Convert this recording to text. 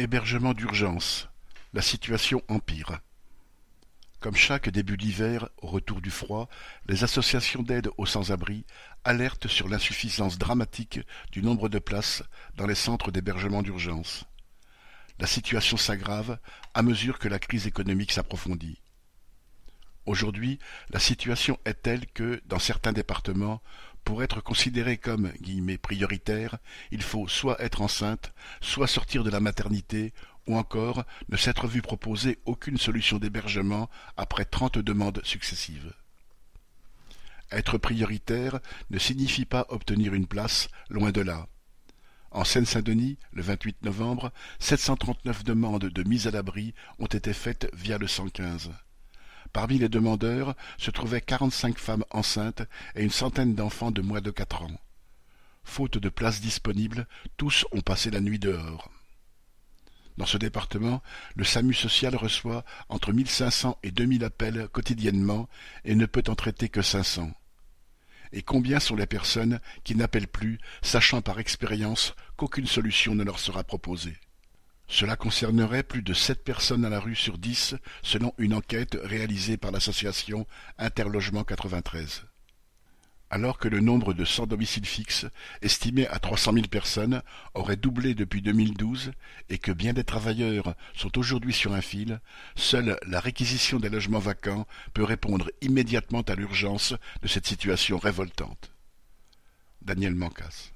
Hébergement d'urgence. La situation empire. Comme chaque début d'hiver, au retour du froid, les associations d'aide aux sans-abri alertent sur l'insuffisance dramatique du nombre de places dans les centres d'hébergement d'urgence. La situation s'aggrave à mesure que la crise économique s'approfondit. Aujourd'hui, la situation est telle que, dans certains départements, pour être considéré comme « prioritaire », il faut soit être enceinte, soit sortir de la maternité, ou encore ne s'être vu proposer aucune solution d'hébergement après trente demandes successives. Être prioritaire ne signifie pas obtenir une place, loin de là. En Seine-Saint-Denis, le 28 novembre, 739 demandes de mise à l'abri ont été faites via le 115. Parmi les demandeurs se trouvaient quarante-cinq femmes enceintes et une centaine d'enfants de moins de quatre ans. Faute de places disponibles, tous ont passé la nuit dehors. Dans ce département, le SAMU social reçoit entre mille cinq cents et deux mille appels quotidiennement et ne peut en traiter que cinq cents. Et combien sont les personnes qui n'appellent plus, sachant par expérience qu'aucune solution ne leur sera proposée? Cela concernerait plus de sept personnes à la rue sur dix, selon une enquête réalisée par l'association Interlogement 93. Alors que le nombre de sans domicile fixe, estimé à trois cent mille personnes, aurait doublé depuis 2012 et que bien des travailleurs sont aujourd'hui sur un fil, seule la réquisition des logements vacants peut répondre immédiatement à l'urgence de cette situation révoltante. Daniel Mancas